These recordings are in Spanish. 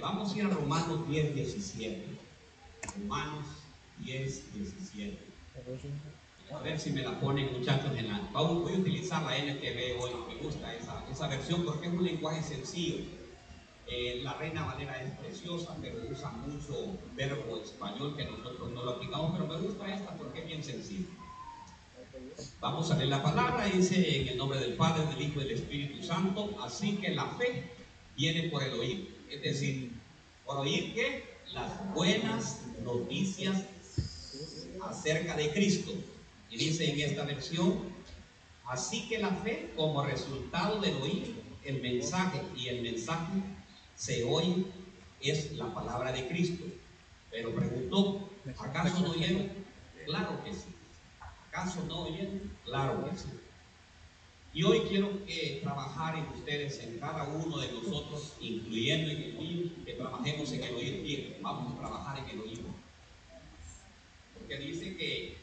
vamos a ir a Romanos 10, 17. Romanos 10, 17. A ver si me la ponen muchachos en la... Voy a utilizar la NTV hoy, me gusta esa, esa versión porque es un lenguaje sencillo. Eh, la Reina Valera es preciosa, pero usa mucho verbo español que nosotros no lo aplicamos, pero me gusta esta porque es bien sencilla. Vamos a leer la palabra, dice en el nombre del Padre, del Hijo y del Espíritu Santo, así que la fe viene por el oír, es decir, por oír que las buenas noticias acerca de Cristo. Y dice en esta versión, así que la fe como resultado del oír el mensaje y el mensaje se oye es la palabra de Cristo. Pero preguntó, ¿acaso no oyeron? Claro que sí. ¿Acaso no oyeron? Claro que sí. Y hoy quiero que trabajar en ustedes, en cada uno de nosotros, incluyendo en el mío, que trabajemos en el oír bien. Vamos a trabajar en el oír. Porque dice que,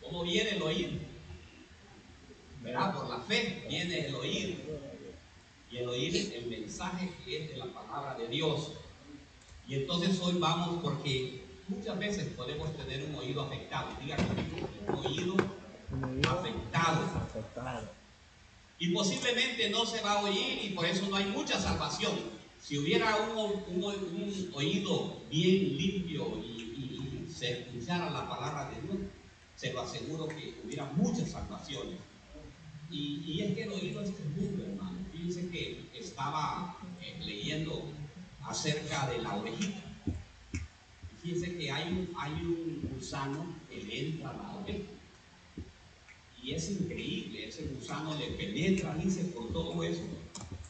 ¿cómo viene el oír? Verá, por la fe viene el oír y el oír el mensaje que es de la palabra de Dios. Y entonces hoy vamos porque muchas veces podemos tener un oído afectado. Diga un oído afectado. Y posiblemente no se va a oír y por eso no hay mucha salvación. Si hubiera un, oído bien limpio y, se escuchara la palabra de Dios, se lo aseguro que hubiera muchas salvaciones. Y, es que el oído es tremendo, hermano dice que estaba eh, leyendo acerca de la orejita. Fíjense que hay hay un gusano que le entra a la oreja. Y es increíble, ese gusano le penetra, dice, por todo eso.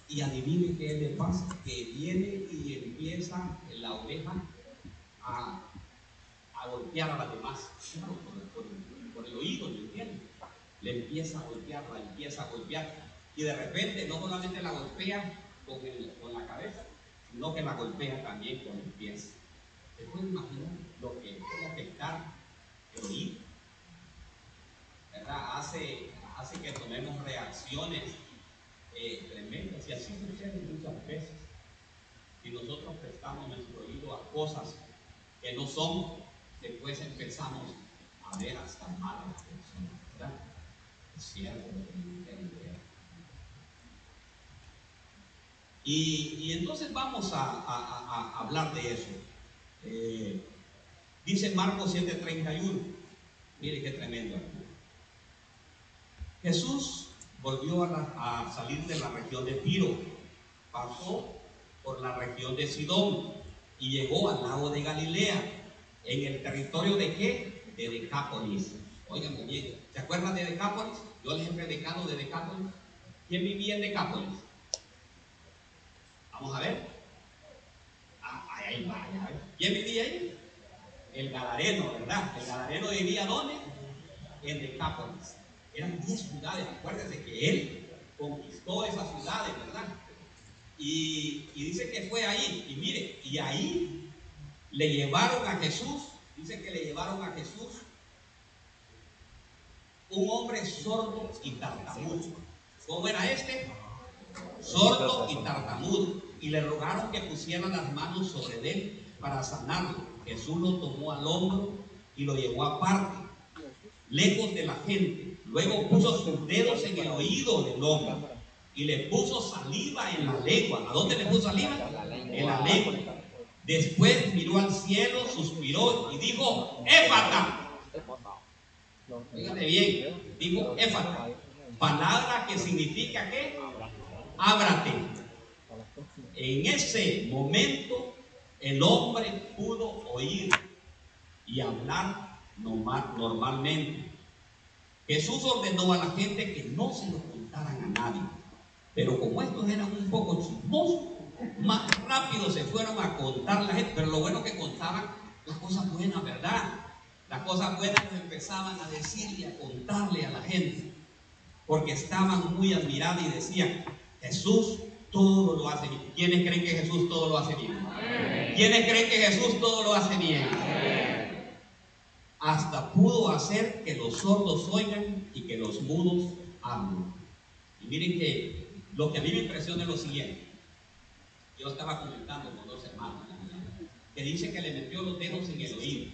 Y adivine qué le pasa, que viene y empieza en la oreja a, a golpear a las demás, por, por, el oído, ¿me? Le empieza a golpear, la empieza a golpear y de repente no solamente la golpea con, con la cabeza, sino que la golpea también con los pies. ¿Se puede imaginar lo que puede afectar el oído? Hace, hace que tomemos reacciones eh, tremendas y así sucede muchas veces. Si nosotros prestamos nuestro oído a cosas que no son, después empezamos a ver hasta malas personas. ¿verdad? Es cierto que y, entonces vamos a, hablar de eso. Eh, dice Marcos 7:31. Mire qué tremendo. Jesús volvió a, salir de la región de Tiro, pasó por la región de Sidón y llegó al lago de Galilea, en el territorio de qué? De Decápolis. Oigan bien, ¿se acuerdan de Decápolis? Yo les he predicado de Decápolis. ¿Quién vivía en Decápolis? Vamos a ver. Ah, ahí va, ¿Quién vivía ahí? El Galareno, ¿verdad? El Galareno vivía ¿dónde? En Decápolis. Eran 10 ciudades. Acuérdense que él conquistó esas ciudades, ¿verdad? Y, y, dice que fue ahí. Y mire, y ahí le llevaron a Jesús. Dice que le llevaron a Jesús un hombre sordo y tartamudo. ¿Cómo era este? Sordo y tartamudo y le rogaron que pusieran las manos sobre él para sanarlo. Jesús lo tomó al hombro y lo llevó aparte, lejos de la gente. Luego puso sus dedos en el oído del hombre y le puso saliva en la lengua. ¿A dónde le puso saliva? En la lengua. Después miró al cielo, suspiró y dijo, Éfata. Fíjate bien, dijo Éfata. Palabra que significa que ábrate. En ese momento el hombre pudo oír y hablar normalmente. Jesús ordenó a la gente que no se lo contaran a nadie. Pero como estos eran un poco chismosos, más rápido se fueron a contar la gente. Pero lo bueno que contaban las cosas buenas, ¿verdad? Las cosas buenas que empezaban a decir y a contarle a la gente. Porque estaban muy admirados y decían, Jesús todo lo hace bien. ¿Quiénes creen que Jesús todo lo hace bien? ¿Quiénes creen que Jesús todo lo hace bien? Hasta pudo hacer que los sordos oigan y que los mudos hablen. Y miren que lo que a mí me impresiona es lo siguiente. Yo estaba comentando con dos hermanos que dice que le metió los dedos en el oído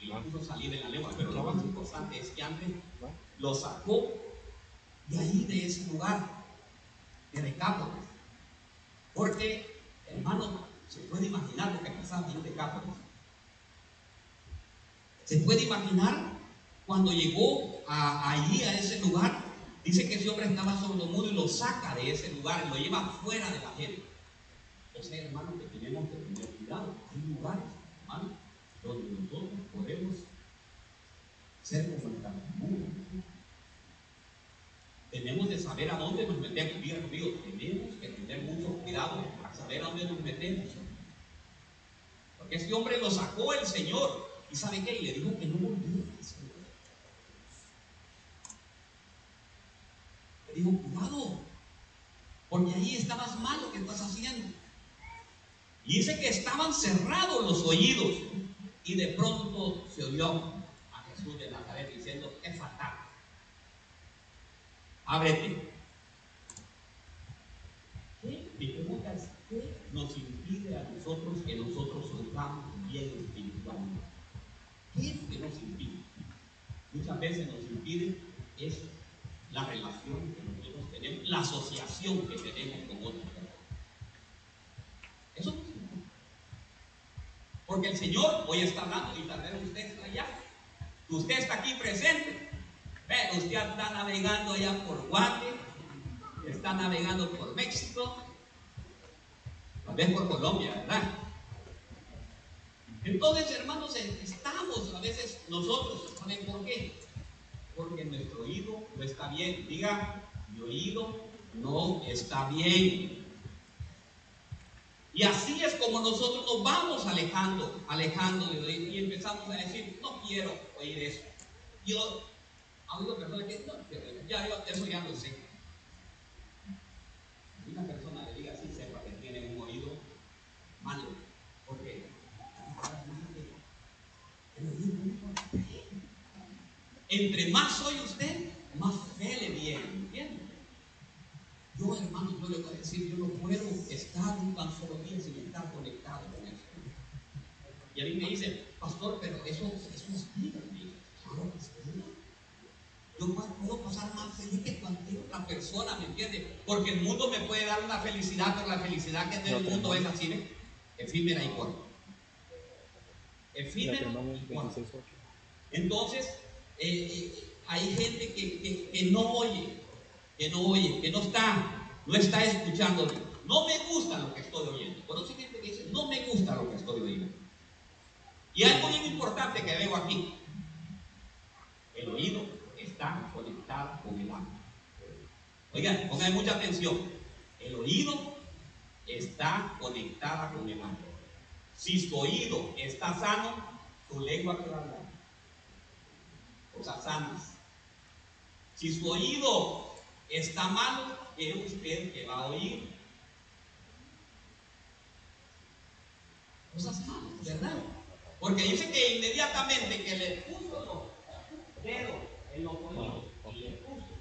y lo puso salir en la lengua. Pero lo más importante es que antes lo sacó de ahí, de ese lugar, de Decápolis. Porque, hermano, se puede imaginar lo que pasaba en Decápolis. Se puede imaginar cuando llegó allí, a ese lugar, dice que ese hombre estaba muros y lo saca de ese lugar y lo lleva fuera de la gente. O sea, hermano, que tenemos que tener cuidado. Hay lugares, hermano, donde nosotros podemos ser como el tartamudo. Tenemos que saber a dónde nos metemos. Conmigo, tenemos que tener mucho cuidado para saber a dónde nos metemos. Porque este hombre lo sacó el Señor. ¿Y sabe qué? Y le dijo que no volviera. Le dijo, cuidado. Porque ahí estabas mal lo que estás haciendo. Y dice que estaban cerrados los oídos. Y de pronto se oyó a Jesús de Nazaret diciendo, es fatal. Ábrete. ¿Qué? Mi pregunta es, ¿qué nos impide a nosotros que nosotros soltamos bien espiritualmente? ¿Qué es lo que nos impide? Muchas veces nos impide es la relación que nosotros tenemos, la asociación que tenemos con otros. Eso Porque el Señor hoy está hablando y tal vez usted está allá. Usted está aquí presente. Ve, usted está navegando allá por Guate, está navegando por México, tal vez por Colombia, ¿verdad? Entonces, hermanos, estamos a veces nosotros, ¿saben por qué? Porque nuestro oído no está bien. Diga, mi oído no está bien. Y así es como nosotros nos vamos alejando, alejando y empezamos a decir, no quiero oír eso. Yo, a una persona que no, ya yo eso ya lo sé. Una persona le diga así, sepa que tiene un oído malo. Porque entre más oye usted, más fe le viene, ¿entiende? Yo, hermano, yo le voy a decir, yo no puedo estar un tan solo día sin estar conectado con eso. Y a mí me dicen, pastor, pero eso, eso es vida. Claro. Yo puedo pasar más feliz que cualquier otra persona, ¿me entiende? Porque el mundo me puede dar una felicidad, pero la felicidad que tiene el mundo es así, ¿eh? efímera y corta. Efímera. Entonces, eh, eh, hay gente que, no oye, que no oye, que no está, no está escuchando. No me gusta lo que estoy oyendo. Conocí gente que dice, no me gusta lo que estoy oyendo. Y algo muy importante que veo aquí. El oído está conectado con el alma. Oigan, pongan mucha atención. El oído está conectada con el alma. Si su oído está sano, su lengua va a hablar. Cosas sanas. Si su oído está malo, es usted que va a oír cosas malas, ¿verdad? Porque dice que inmediatamente que le puso los dedos en los oídos y le puso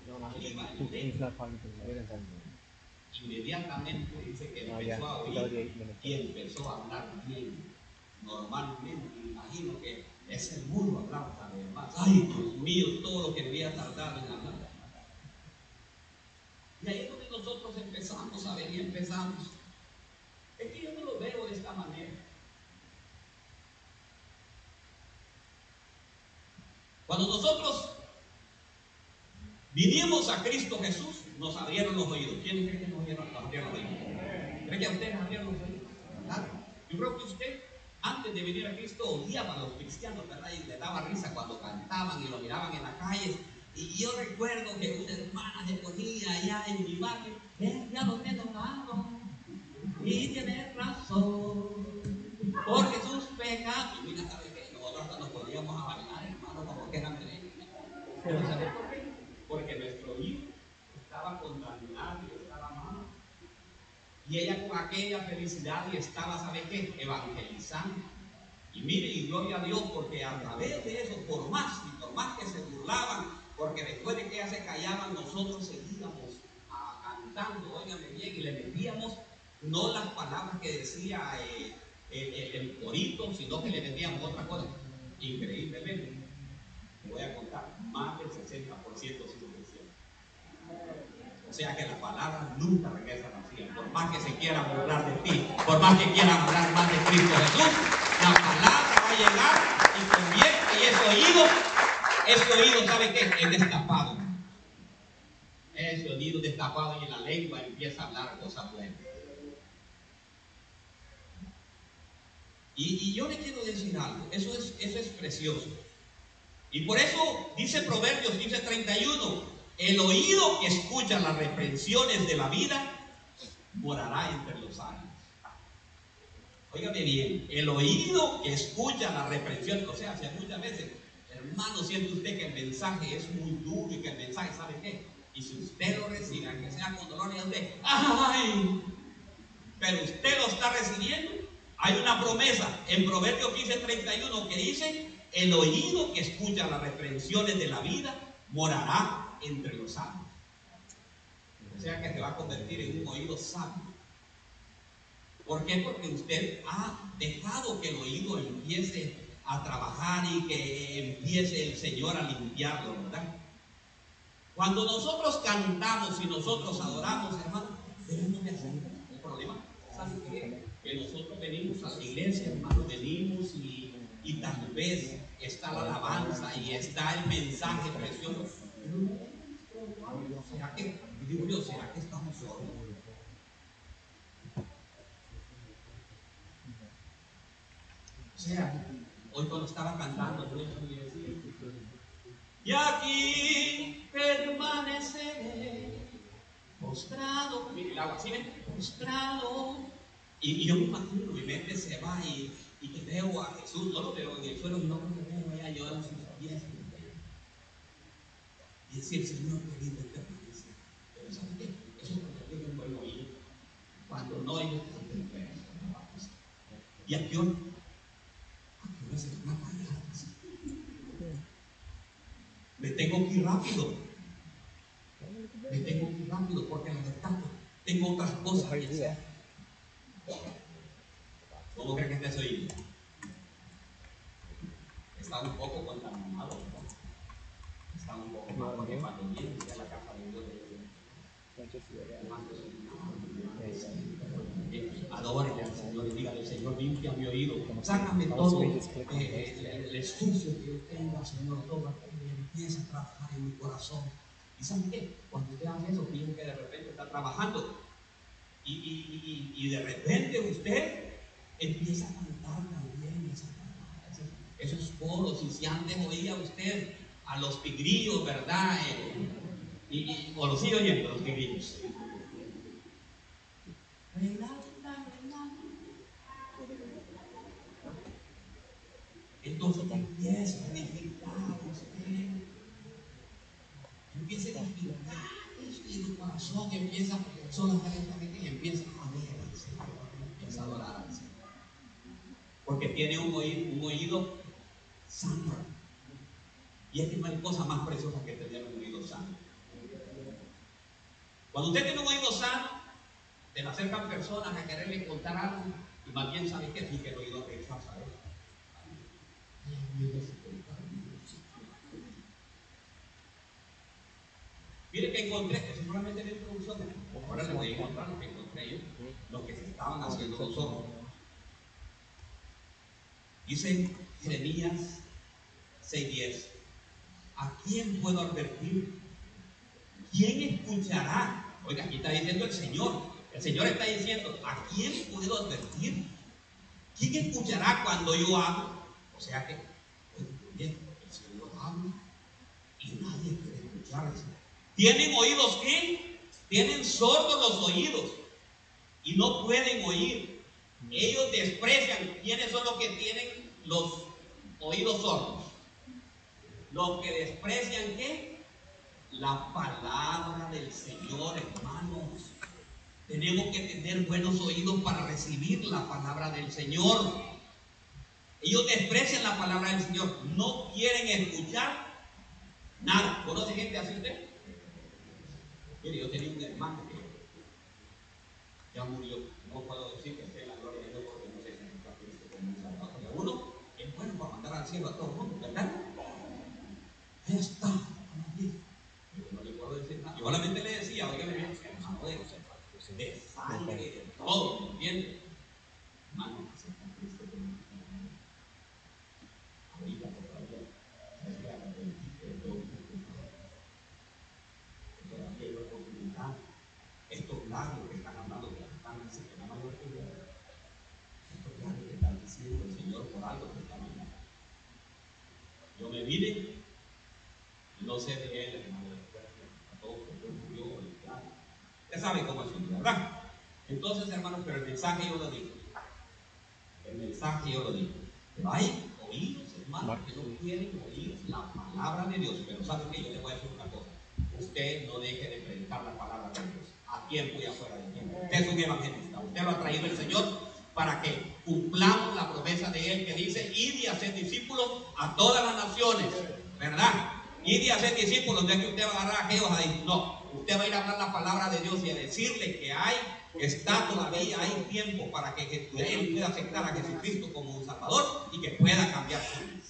inmediatamente dice que empezó a oír y empezó a hablar bien. Normalmente, imagino que es el mundo hablando también más. Ay, Dios mío, todo lo que había tardado en hablar. Y ahí es donde nosotros empezamos a y empezamos. Es que yo no lo veo de esta manera. Cuando nosotros vinimos a Cristo Jesús, nos abrieron los oídos. ¿Quiénes creen que nos abrieron, los oídos? ¿Creen que a ustedes abrieron los oídos? Claro. Yo creo que usted, antes de venir a Cristo, odiaba a los cristianos, ¿verdad? Y le daba risa cuando cantaban y lo miraban en la calle y yo recuerdo que una hermana se ponía allá en mi barrio, ya lo tengo dado y tiene razón, porque sus pecados, y mira, ¿sabe qué? Nosotros hasta nos podíamos a bailar, hermano, como que eran creyentes. Pero ¿sabe por qué? Porque nuestro hijo estaba contaminado y ella con aquella felicidad y estaba, ¿sabe qué? Evangelizando. Y mire, y gloria a Dios, porque a través de eso, por más y por más que se burlaban, porque después de que ya se callaban, nosotros seguíamos cantando, óigame bien, y le metíamos no las palabras que decía eh, el, corito, sino que le vendíamos otra cosa. Increíblemente, me voy a contar, más del 60% sí o sea que la palabra nunca regresa vacía. Por más que se quiera burlar de ti, por más que quieran hablar más de Cristo Jesús, la palabra va a llegar y convierte y ese oído, ese oído sabe que es destapado. Ese oído destapado y la lengua empieza a hablar cosas buenas. Y, yo le quiero decir algo, eso es, eso es precioso. Y por eso dice Proverbios 15:31, el oído que escucha las reprensiones de la vida morará entre los años. Óigame bien, el oído que escucha las reprensiones, o sea, si muchas veces, hermano, siente usted que el mensaje es muy duro y que el mensaje, ¿sabe qué? Y si usted lo recibe, que sea con dolor y usted, ¡ay! Pero usted lo está recibiendo. Hay una promesa en Proverbios 15:31 que dice, el oído que escucha las reprensiones de la vida morará entre los sabios. O sea que se va a convertir en un oído sabio. ¿Por qué? Porque usted ha dejado que el oído empiece a trabajar y que empiece el Señor a limpiarlo, ¿verdad? Cuando nosotros cantamos y nosotros adoramos, hermano, hacer un problema. ¿Saben qué? Que nosotros venimos a la iglesia, hermano, venimos y, y tal vez está la alabanza y está el mensaje precioso. ¿Será que, digo yo, será que estamos solos? O sea, hoy cuando estaba cantando, y aquí permaneceré postrado, mire el agua, ¿sí ven? Postrado. Y, yo me imagino, mi mente se va y, y que veo a Jesús, no lo veo en el suelo, no lo veo allá llorando sus pies y decir, Señor, querido, permanece. Pero ¿sabes qué? Eso es cuando tengo un buen oído. No otra ¿Y a qué hora? ¿A qué hora se van a parar? Me tengo que ir rápido. Me tengo que ir rápido porque la verdad tengo otras cosas que hacer. ¿Cómo creen que estés oyendo? Está un poco contaminado un poco más, porque cuando vienen a la casa de Dios, Adore al Señor y dígale, Señor, limpia mi oído, sácame todo eh, el, el, que yo tenga, Señor, todo y empieza a trabajar en mi corazón. ¿Y saben qué? Cuando usted hace eso, fíjense que de repente está trabajando y, y, y, de repente usted empieza a cantar también esos coros y si antes oía usted a los tigrillos, ¿verdad? Eh, y, o los sigo oyendo, los tigrillos. Entonces empieza a edificar usted. Empieza a edificar y tu corazón empieza solamente y empieza a ver al Señor, empieza a adorar al Señor. Porque tiene un oído, un. Y es que no hay cosa más preciosa que tener un oído sano. Cuando usted tiene un oído sano, te acercan personas a quererle contar algo y más bien sabe que sí que el oído rechaza. Mire que encontré, eso solamente en la introducción, ahora le voy a encontrar lo que encontré yo, lo que se estaban haciendo los ojos. Dice Jeremías 6.10. ¿A quién puedo advertir? ¿Quién escuchará? Oiga, aquí está diciendo el Señor. El Señor está diciendo, ¿a quién puedo advertir? ¿Quién escuchará cuando yo hablo? O sea que, el Señor habla y nadie quiere escuchar. ¿Tienen oídos qué? Tienen sordos los oídos y no pueden oír. Ellos desprecian. ¿Quiénes son los que tienen los oídos sordos? Los que desprecian qué? La palabra del Señor, hermanos. Tenemos que tener buenos oídos para recibir la palabra del Señor. Ellos desprecian la palabra del Señor. No quieren escuchar nada. ¿Conoce gente así usted? Mire, yo tenía un hermano que ya murió. no puedo decir que esté en la gloria de Dios porque no sé si está Cristo como un salvador. uno es bueno para mandar al cielo a todo el mundo, ¿verdad? Ahí está. Yo no le puedo decir nada. Yo solamente le decía, bien, hermano de, de sangre, de todo, ¿me entiendes? Hermano, acepta a Cristo como un salvador. Ahorita, por favor, es la perdón. Todavía hay oportunidad. Labios que están hablando que la mayor estos labios que están diciendo el Señor por algo que está hablando. Yo me vine no sé de él, hermano, a todos porque murió el claro. Ya saben cómo es su ¿verdad? Entonces, hermanos, pero el mensaje yo lo digo. El mensaje yo lo digo. Pero hay oídos, hermanos, que no quieren oír la palabra de Dios. Pero ¿saben qué? Yo les voy a decir una cosa. Usted no deje de predicar la palabra de Dios tiempo y afuera de tiempo. Usted es un evangelista. Usted lo ha traído el Señor para que cumplamos la promesa de Él que dice, y hacer discípulos a todas las naciones. ¿Verdad? Y hacer discípulos, de que usted va a agarrar a aquellos ahí. No, usted va a ir a hablar la palabra de Dios y a decirle que hay, está todavía, hay tiempo para que Él pueda aceptar a Jesucristo como un Salvador y que pueda cambiar su vida.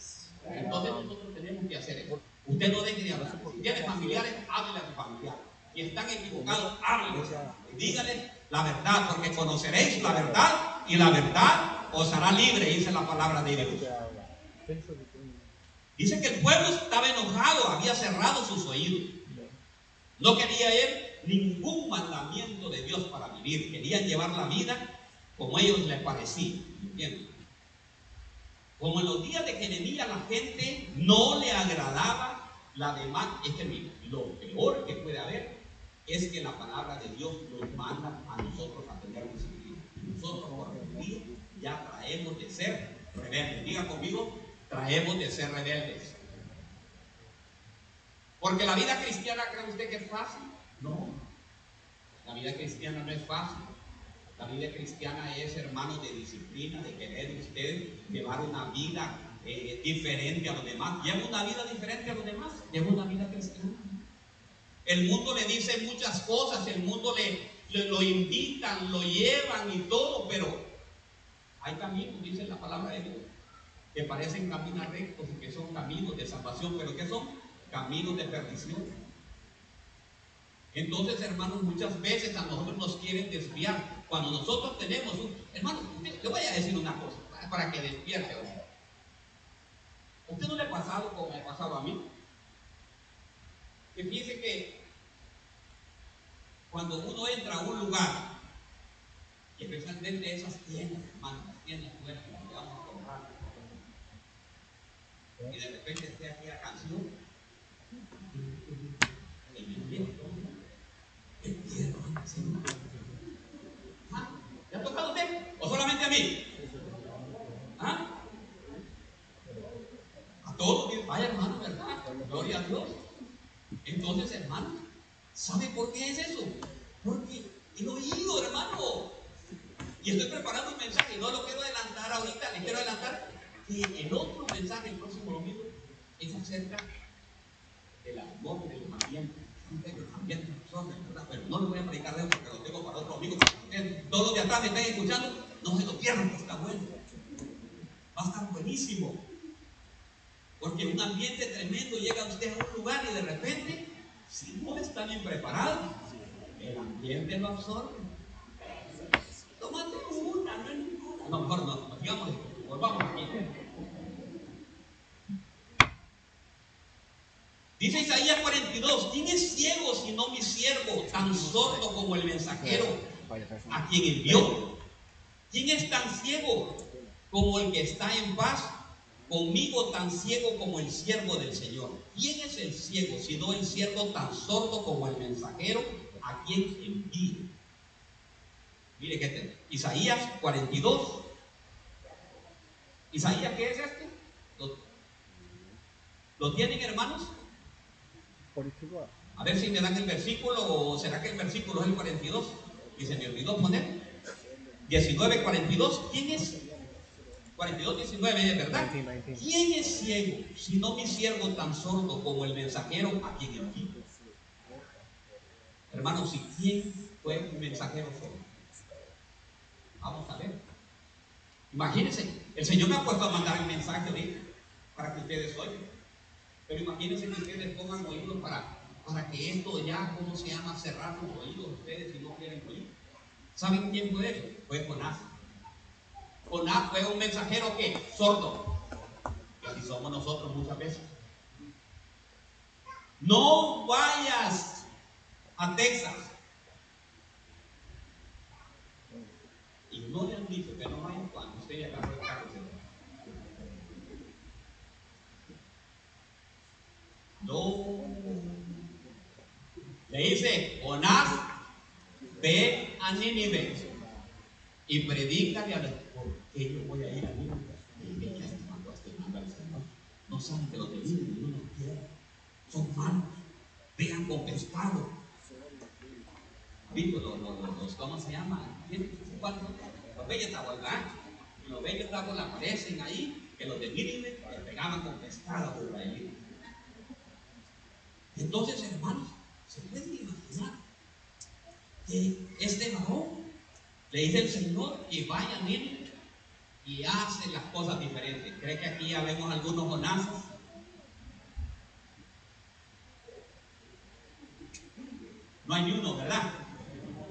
Entonces nosotros tenemos que hacer eso. Usted no deje de hablar. Si tiene familiares, háblele a su familiar. Y están equivocados, háblenles. Díganles la verdad, porque conoceréis la verdad y la verdad os hará libre, dice la palabra de Dios. Dice que el pueblo estaba enojado, había cerrado sus oídos. No quería él ningún mandamiento de Dios para vivir. Querían llevar la vida como ellos les parecía. ¿Entienden? Como en los días de Jeremías la gente no le agradaba la demás. Es que lo peor que puede haber es que la palabra de Dios nos manda a nosotros a tener disciplina. Nosotros por día ya traemos de ser rebeldes. Diga conmigo, traemos de ser rebeldes. Porque la vida cristiana, ¿cree usted que es fácil? No. La vida cristiana no es fácil. La vida cristiana es, hermano, de disciplina, de querer usted llevar una vida eh, diferente a los demás. Lleva una vida diferente a los demás. Lleva una vida cristiana. El mundo le dice muchas cosas, el mundo le, lo invitan, lo llevan y todo, pero hay caminos, dice la palabra de Dios, que parecen caminos rectos y que son caminos de salvación, pero que son caminos de perdición. Entonces, hermanos, muchas veces a nosotros nos quieren desviar. Cuando nosotros tenemos un... Hermano, le voy a decir una cosa para que despierte. ¿Usted no le ha pasado como ha pasado a mí? Que fíjese que cuando uno entra a un lugar, y especialmente esas tiendas, hermanos, tiendas fuera que vamos a comprar, y de repente esté aquí la canción, y ¿Ah? ¿Le ha tocado usted? ¿O solamente a mí? ¿Ah? A todos, vaya hermano, ¿verdad? Gloria a Dios. Entonces, hermano, ¿sabe por qué es eso? Porque el oído, hermano. Y estoy preparando un mensaje, no lo quiero adelantar ahorita, le quiero adelantar que el otro mensaje, el próximo domingo, es acerca del amor de los ambientes. Ambientes son, ¿verdad? Pero no lo voy a predicar de eso porque lo tengo para otro amigo. Todos los de atrás me están escuchando, no se lo pierdan, que está bueno. Va a estar buenísimo. Porque un ambiente tremendo llega usted a un lugar y de repente, si no está bien preparado, el ambiente lo absorbe. Tómate una, no es ninguna. No, mejor no, digamos, volvamos aquí. Dice Isaías 42, ¿quién es ciego sino mi siervo, tan sordo como el mensajero a quien envió? ¿Quién es tan ciego como el que está en paz? Conmigo tan ciego como el siervo del Señor. ¿Quién es el ciego sino el siervo tan sordo como el mensajero a quien envía? Mire que este, Isaías 42. ¿Isaías qué es este? ¿Lo, ¿Lo tienen hermanos? A ver si me dan el versículo o será que el versículo es el 42 y se me olvidó poner. 19, 42. ¿Quién es? 42, 19, ¿verdad? ¿Quién es ciego sino mi siervo tan sordo como el mensajero a quien envío? Hermanos, si quién fue un mensajero sordo? Vamos a ver. Imagínense, el Señor me ha puesto a mandar el mensaje ahorita para que ustedes oigan. Pero imagínense que ustedes pongan oídos para, para que esto ya, ¿cómo se llama? Cerrar los oídos ustedes si no quieren oír. ¿Saben quién fue eso? Fue Jonás. Jonás fue un mensajero que sordo. Y así somos nosotros muchas veces. No vayas a Texas. Y no le han dicho que no vayan cuando usted ya agarró el. No. Le dice, Jonás, ve a Nínive y predícale a los ¿por qué yo voy a ir a Nínive? No saben que los de Nínive no los quieren. Son malos. Vean con pescado. ¿Visto los, los, cómo se llama? Los bellos ¿verdad? Los bellos tabos aparecen ahí, que los de Nínive pegaban con pescado por ahí. Entonces, hermanos, se pueden imaginar que este varón le dice el Señor que vaya a y hace las cosas diferentes. ¿Cree que aquí ya vemos algunos Jonazas? No hay uno, ¿verdad?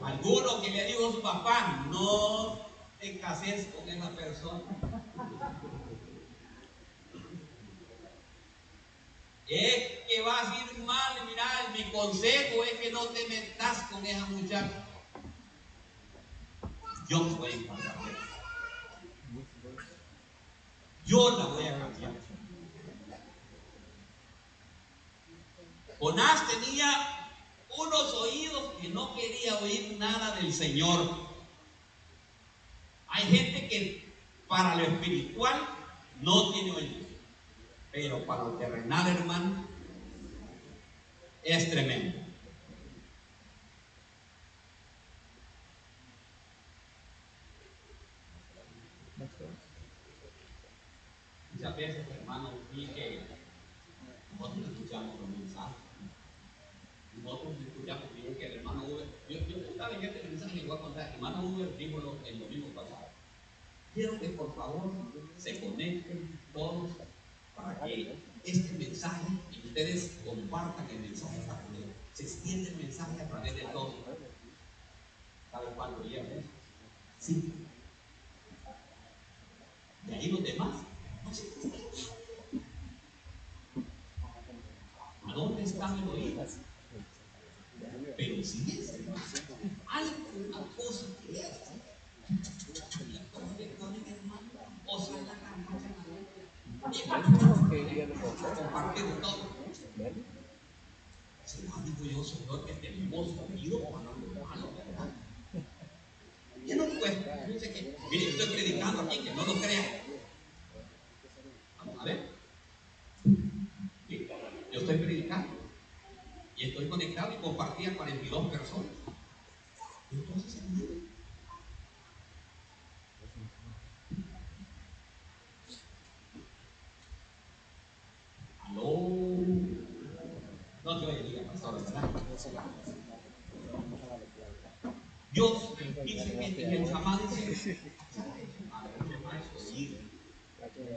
Alguno que le dijo a su papá, no te cases con esa persona. Es que vas a ir mal, mira, mi consejo es que no te metas con esa muchacha. Yo me voy a encargar de eso. Yo la voy a cambiar. Jonás tenía unos oídos que no quería oír nada del Señor. Hay gente que para lo espiritual no tiene oídos, pero para lo terrenal, hermano, es tremendo. Muchas veces, hermano, vi que nosotros escuchamos los mensajes. Nosotros escuchamos bien que el hermano Uber, yo, yo estaba en este mensaje que voy a contar, el hermano Uber dijo el domingo pasado. Quiero que por favor se conecten todos para que este mensaje y ustedes compartan el mensaje para que se extienda el mensaje a través de todos. ¿Saben cuánto día es? Sí. De ahí los demás. No. ¿A dónde están el oído? Pero si es alguna cosa que es, o sea, la compartir todo. Se lo digo yo, Señor, que tenemos oído para lo malo, ¿verdad? ¿Qué no cuesta? Mire, estoy predicando aquí, que no lo crean. Vamos a ver. Yo estoy predicando y estoy conectado y compartí a 42 personas. Entonces, hermano, aló, no te voy a decir, pastor, ¿verdad? Dios dice que el llamado dice,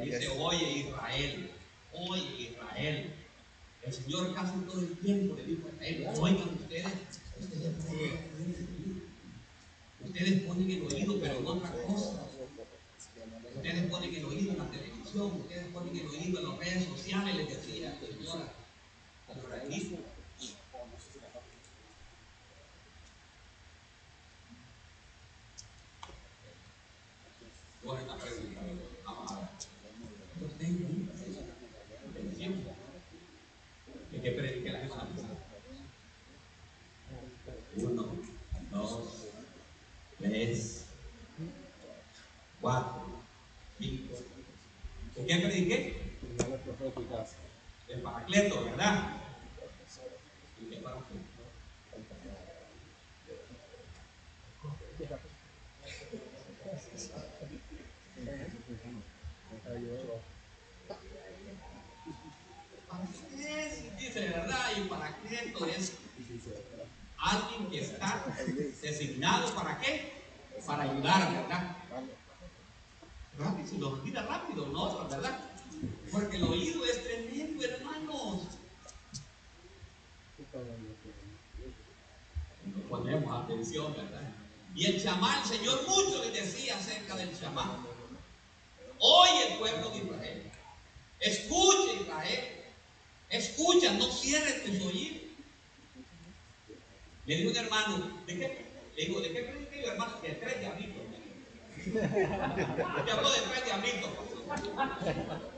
dice, oye Israel, oye Israel. El Señor casi todo el tiempo le dijo a Israel, oigan ustedes, ustedes ponen, ustedes ponen el oído, pero en otra cosa. Ustedes ponen el oído en la televisión, ustedes ponen el oído en las redes sociales, les decía la señora, a los raíces. Buena pregunta. Vamos a ver. Yo tengo atención. ¿De qué prediqué la semana pasada? Uno, dos, tres, cuatro, cinco. ¿De qué prediqué? Paracleto, ¿verdad? ¿Y qué? Dice verdad, y paracleto es alguien que está designado para qué? para ayudar, ¿verdad? Rápido, se nos olvida rápido, ¿no? ¿Verdad? Porque el oído es tremendo, hermanos. No ponemos Y el chamán, el Señor mucho le decía acerca del chamán. Oye el pueblo de Israel. Escucha Israel. Escucha, no cierres tus oídos. Le dijo un hermano, ¿de qué? Le digo, ¿de qué prediqué yo, hermano? De tres diablitos. Te habló de tres diablitos.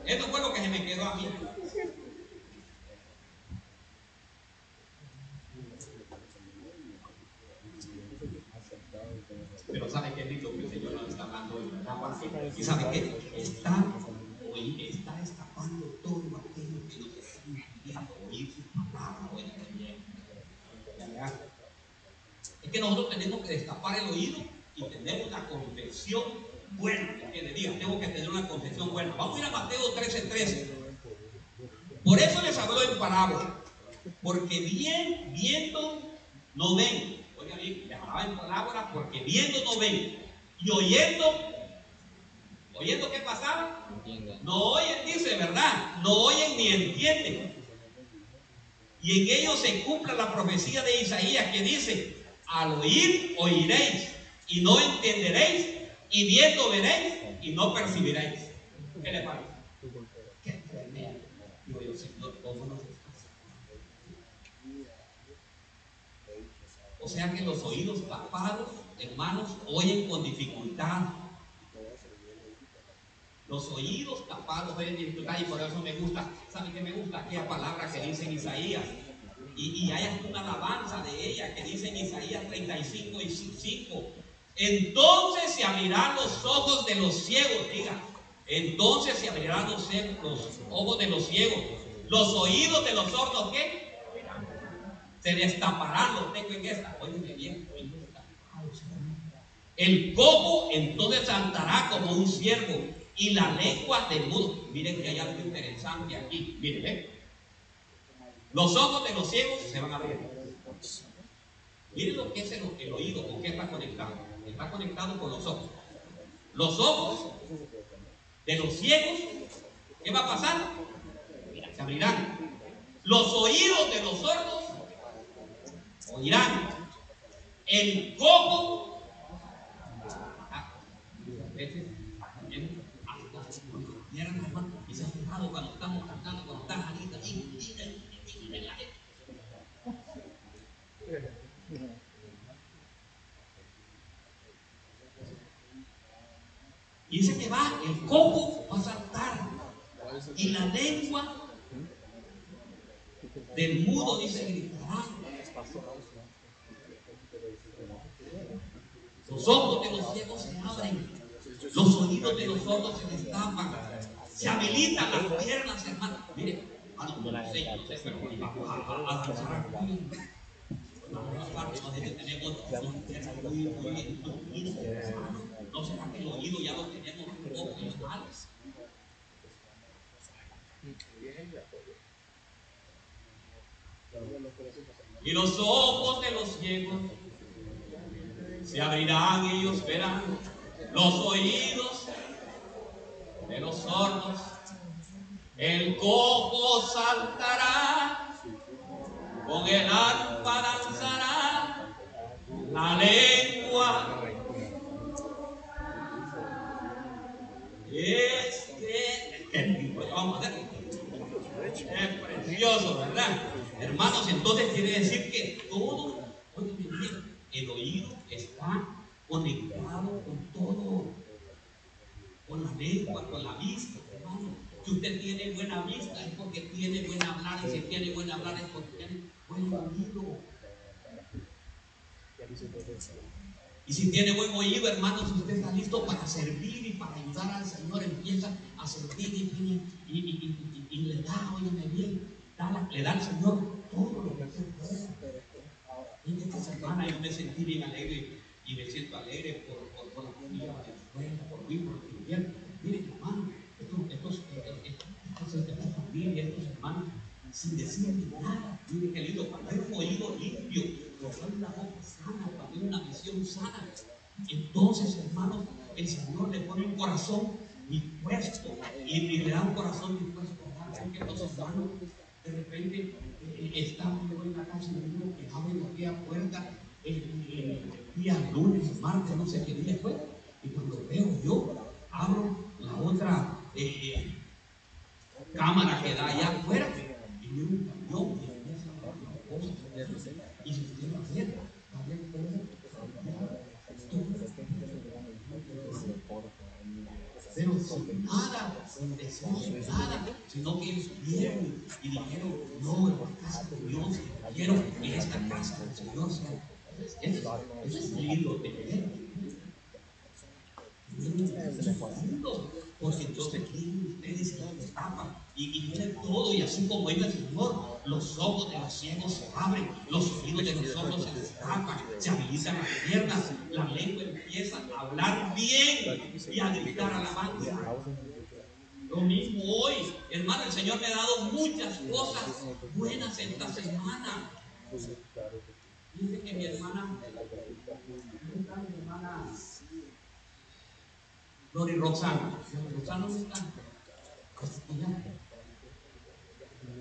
Esto fue lo que se me quedó a mí. Pero ¿sabe qué rico que el Señor nos está hablando hoy? ¿Y sabe qué? Está, hoy, está destapando todo aquello que nos está impidiendo oír su palabra hoy también. Es que nosotros tenemos que destapar el oído y tener una confesión buena. Que le diga, tengo que tener una confesión buena. Vamos a ir a Mateo 13, 13. Por eso les habló en parábola. Porque bien, viendo, no ven. Oiga les hablaba en parábola porque viendo no ven. Y oyendo, oyendo qué pasaba. No oyen, dice, ¿verdad? No oyen ni entienden. Y en ellos se cumpla la profecía de Isaías que dice, al oír oiréis y no entenderéis, y viendo veréis y no percibiréis. ¿Qué le parece? Qué tremendo. Digo yo, Señor, ¿cómo nos O sea que los oídos tapados, hermanos, oyen con dificultad. Los oídos tapados oyen dificultad y por eso me gusta. ¿Saben qué me gusta? Aquella palabra que dice en Isaías. Y, y hay una alabanza de ella que dice en Isaías 35 y 5 entonces se abrirán los ojos de los ciegos, diga. Entonces se abrirán los, ojos de los ciegos. Los oídos de los sordos, ¿qué? Se destaparán, los tengo en esta. Óyeme bien, El cojo entonces saltará como un ciervo y la lengua del mudo. Miren que hay algo interesante aquí. Miren, ¿eh? Los ojos de los ciegos se van a abrir. Miren lo que es el, oído, con qué está conectado está conectado con los ojos. Los ojos de los ciegos, ¿qué va a pasar? Se abrirán. Los oídos de los sordos oirán. El cojo. Ah, este, y se ha fijado cuando estamos cantando, cuando están ahorita, Dice que va, el coco va a saltar. Y la lengua del mudo dice gritará. Los ojos de los ciegos se abren. Los oídos de los sordos se destapan. Se habilitan las piernas, hermano. Mire, pero vamos a, danzar ¿No será que el oído ya lo tenemos un poco mal? Y los ojos de los ciegos se abrirán y ellos verán los oídos de los sordos. El cojo saltará, con el arpa danzará, la lengua Es que, vamos a ver. Es precioso, ¿verdad? Hermanos, entonces quiere decir que todo, oye, el oído está conectado con todo, con la lengua, con la vista, hermano. Si usted tiene buena vista es porque tiene buen hablar, y si tiene buen hablar es porque tiene buen oído. Y si tiene buen oído, hermanos, si usted está listo para servir y para ayudar al Señor, empieza a servir y, y, y, le da, óyeme bien, le da al Señor todo lo que usted puede. Y esta semana yo me sentí bien alegre y me siento alegre por, por, la familia de la escuela, por mí, por el gobierno. Miren, hermano, estos, estos, estos, estos hermanos, sin decir nada, miren qué lindo, cuando hay un oído limpio, una boca sana, cuando hay una visión sana, entonces pone un corazón dispuesto y, le da un corazón dispuesto. Porque los hermanos de repente eh, están en la casa y digo que abren aquella puerta el, día lunes, martes, no sé qué día fue. Y cuando veo yo, abro la otra eh, cámara que da allá afuera y veo un camión y se tiene a ver, a ver pero sin nada, sin decir nada, sino que ellos vieron y dijeron, no, en la casa de Dios, quiero que esta casa del Señor sea. Eso, es lindo de ver. Porque entonces ustedes se destapan y, y todo, y así como iba el Señor, los ojos de los ciegos se abren, los oídos de los ojos se destapan, se habilitan las piernas, la lengua empieza a hablar bien y a gritar alabanza. Lo mismo hoy, hermano, el Señor me ha dado muchas cosas buenas esta semana. Dice que mi hermana, mi hermana Lori Roxana, Roxana no está. Creo que está allá. Es una hermana Lori Roxana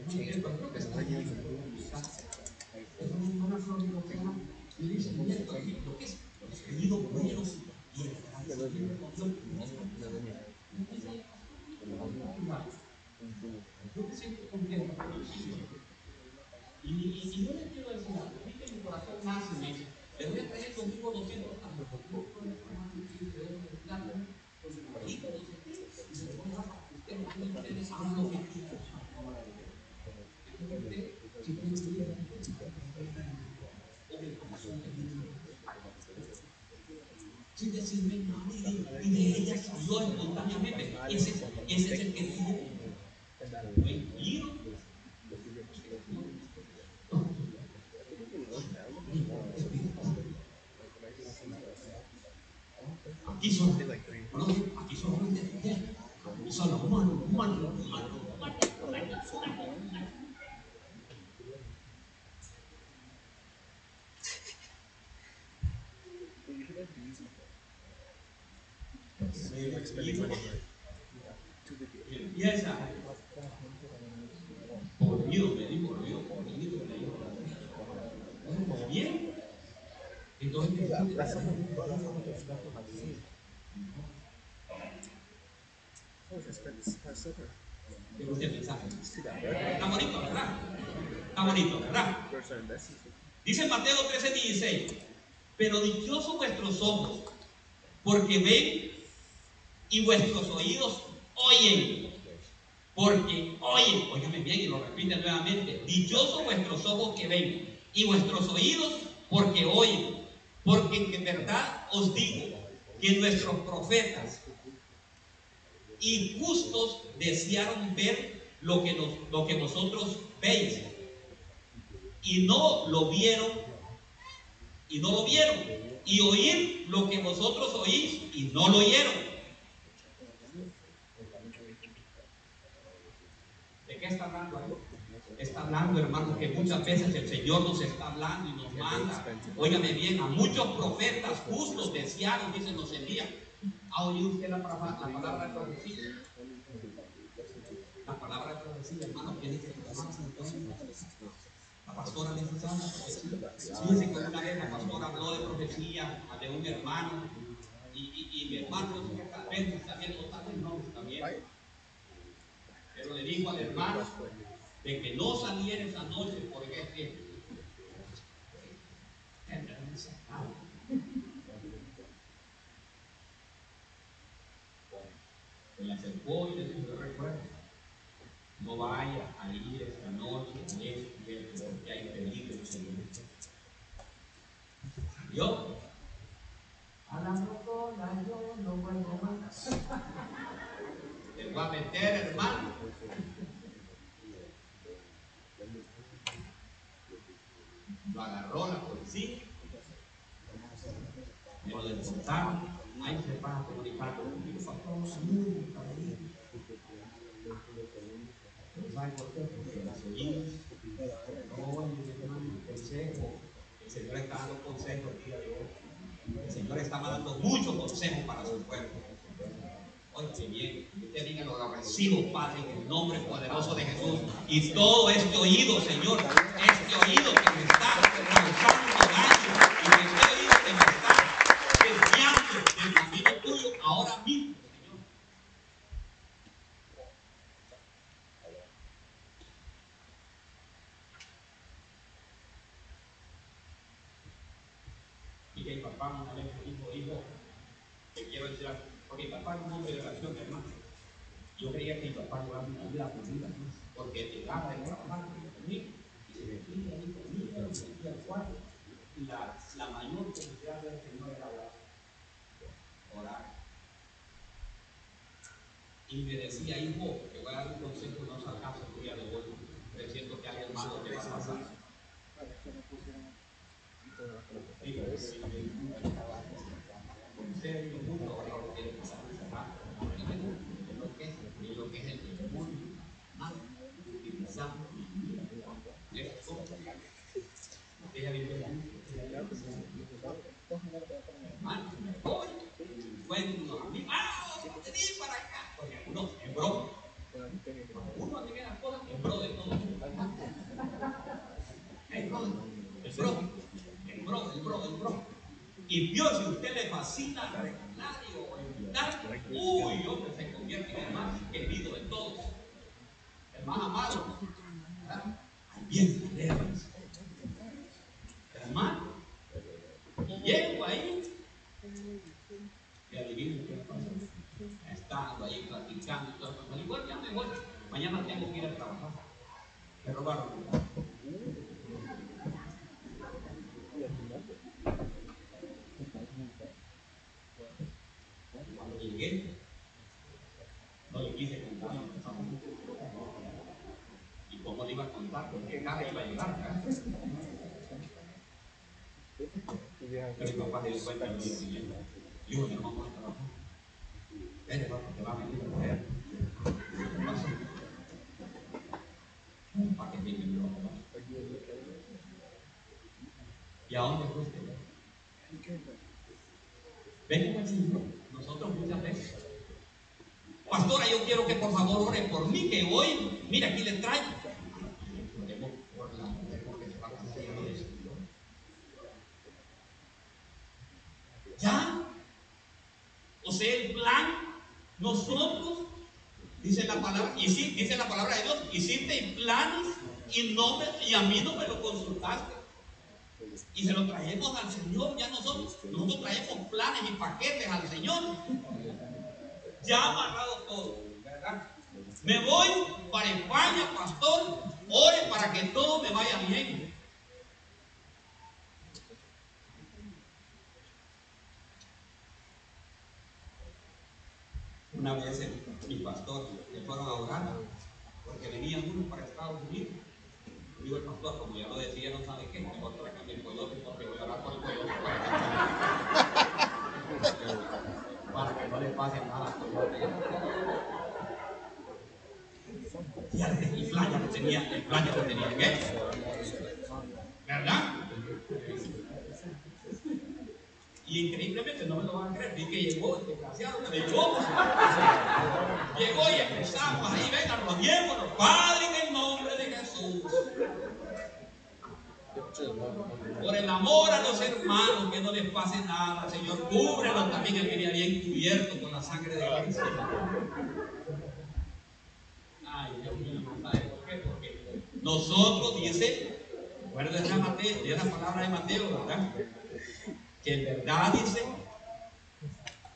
y y yo le quiero decir algo, a mí que mi corazón dice, le voy a traer conmigo 200 tantos, y se lo voy a dar para que ustedes, ustedes hagan lo que quieran. Si ustedes quieren, o el corazón de Dios. Y de ella espontáneamente. Ese, es el que dijo, Aquí son. Aquí son hombres de fe. Está bonito, ¿verdad? Está bonito, ¿verdad? Dice Mateo 13, 16. Pero dichosos vuestros ojos, porque ven y vuestros oídos oyen. Porque oyen, óigame bien y lo repite nuevamente. Dichosos vuestros ojos que ven y vuestros oídos porque oyen. Porque en verdad os digo que nuestros profetas y justos desearon ver lo que, nos, lo que vosotros veis. Y no lo vieron, y no lo vieron. Y oír lo que vosotros oís y no lo oyeron. ¿De qué está hablando ahí? Está hablando, hermanos, que muchas veces el Señor nos está hablando y nos manda. Óigame bien, a muchos profetas justos desearon, dice, nos envía ¿Ha oído usted la, palabra, la palabra de profecía? La palabra de profecía, hermano, que dice la pastora necesita profecía. Fíjense que una vez la pastora habló de profecía de un hermano y, y, y mi hermano tal vez está viendo, tal vez no está bien. Pero le dijo al hermano de que no saliera esa noche porque es que Se le acercó y le dijo, yo recuerdo, no vaya a ir esta noche en esto porque hay peligro Señor. Salió. A la motora yo no vuelvo más. Le voy a meter, hermano. Lo agarró la policía. Lo deportaron. Ahí se va a comunicar conmigo. ¿Saben por qué? Porque las oídas no consejo. El Señor está dando consejos el día de hoy. El Señor está dando muchos consejos para su pueblo. escuche bien. Recibo, Padre, en el nombre poderoso de Jesús. Y todo este oído, Señor, este oído que me está causando daño, y este oído que me está desviando del camino tuyo ahora mismo, Señor. Y que mi papá una vez me dijo, hijo, te quiero decir algo, porque mi papá es un hombre de oración, hermano. Yo creía que mi papá no era una vida perdida, porque llegaba de trabajar conmigo y se metía ahí conmigo, pero se metía al cuarto. Y la, la mayor necesidad del Señor era orar. Orar. Y me decía, hijo, te voy a dar un consejo, no salgas el día de hoy, que alguien malo te va a pasar. El mundo que es, el mundo Hermano, voy. Bueno, a mí, ah, vení para acá. Porque uno es bro. Uno le queda cosas es bro de todo. Es bro. Es bro. El bro, el bro, el bro. Y Dios, si a usted le fascina nadie o invitar, uy, hombre, se convierte en el más querido de todos, el más amado. ¿verdad? Ahí viene alegres. Hermano, y llego ahí, y adivino qué pasa. Estando ahí platicando y todo, al igual ya me voy, mañana tengo que ir a trabajar. Me robaron. Cuando llegué, no le quise contar lo que pasaba. ¿Y cómo le iba a contar? Porque cada iba a llegar, ¿verdad? Mi papá se dio cuenta el día siguiente. Yo, mi mamá trabajar. Vete, papá, te va a venir a coger. ¿Qué? Para que venga mi papá. ¿Y a dónde fuiste? Ven con el Señor. Nosotros muchas veces. Pastora, yo quiero que por favor ore por mí, que hoy, mira, aquí le traigo. Oremos por la mujer porque se va a casar de Señor. ¿Ya? O sea, el plan, nosotros, dice la palabra, y sí, dice la palabra de Dios, hiciste planes y, no me, y a mí no me lo consultaste. Y se lo traemos al Señor, ya nosotros, nosotros traemos planes y paquetes al Señor. Ya amarrado todo. Me voy para España, pastor, ore para que todo me vaya bien. Una vez el, mi pastor le fueron a orar porque venían unos para Estados Unidos. Digo el pastor, como ya lo decía, no sabe qué, mejor tráigame el coyote porque voy a orar por el coyote para que, para no le pase nada y playa lo tenía, el playa lo tenía en él. ¿Verdad? Y increíblemente no me lo van a creer, vi que llegó el desgraciado me llevó. Llegó y empezamos ahí, venga, rodeémonos, Padre, en el nombre de Jesús. Por el amor a los hermanos, que no les pase nada, Señor, cúbrelo también el que viene bien cubierto con la sangre de Cristo. Ay, Dios mío, ¿sabe por qué? Porque nosotros, dice, Mateo, de la palabra de Mateo, ¿verdad? Que en verdad dice,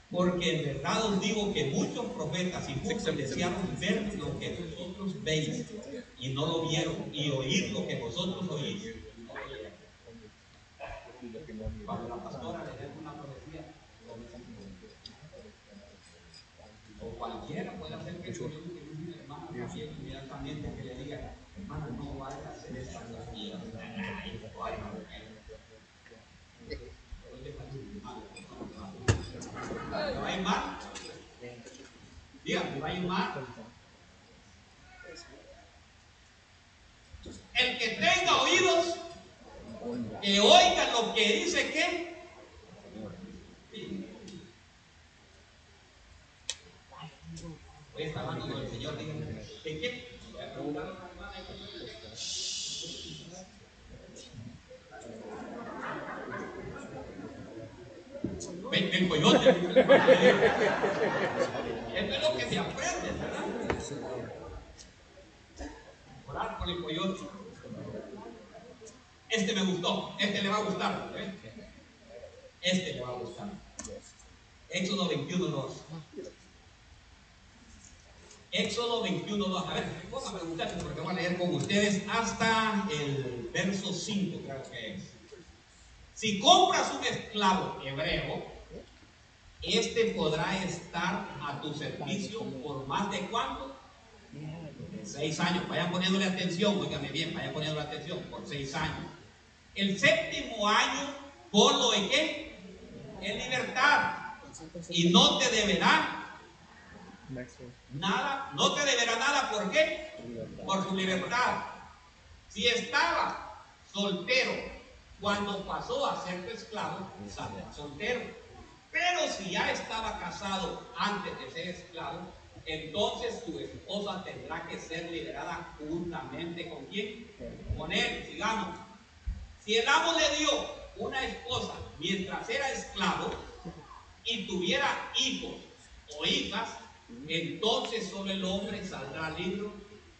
porque en verdad os digo que muchos profetas y justos desearon ver lo que vosotros veis y no lo vieron, y oír lo que vosotros oís. y no lo oyeron. Cuando la pastora le dé una profecía, o cualquiera puede hacer que yo que una hermana también inmediatamente que le diga, hermana, no vaya a hacer esta profecía. ¿Me va a ir mal? Diga, ¿me va a mal? El que tenga oídos, que oiga lo que dice que. Hoy está hablando con el Señor, díganme. ¿En qué? Ven, ven, coyote. Eso es lo que se aprende, ¿verdad? Orar el coyote. Este me gustó, este le va a gustar. ¿eh? Este le va a gustar. Éxodo 21, 2. Éxodo 21, 2. A ver, póngame muchachos porque voy a leer con ustedes hasta el verso 5, creo que es. Si compras un esclavo hebreo, este podrá estar a tu servicio por más de cuánto? seis años. Vayan poniéndole atención, oígame bien, vayan poniéndole atención, por seis años. El séptimo año, lo de qué? En libertad. Y no te deberá nada, no te deberá nada, ¿por qué? Por su libertad. Si estaba soltero cuando pasó a ser tu esclavo, sale soltero. Pero si ya estaba casado antes de ser esclavo, entonces tu esposa tendrá que ser liberada juntamente con quién? Con él, sigamos. Si el amo le dio una esposa mientras era esclavo y tuviera hijos o hijas, entonces solo el hombre saldrá libre,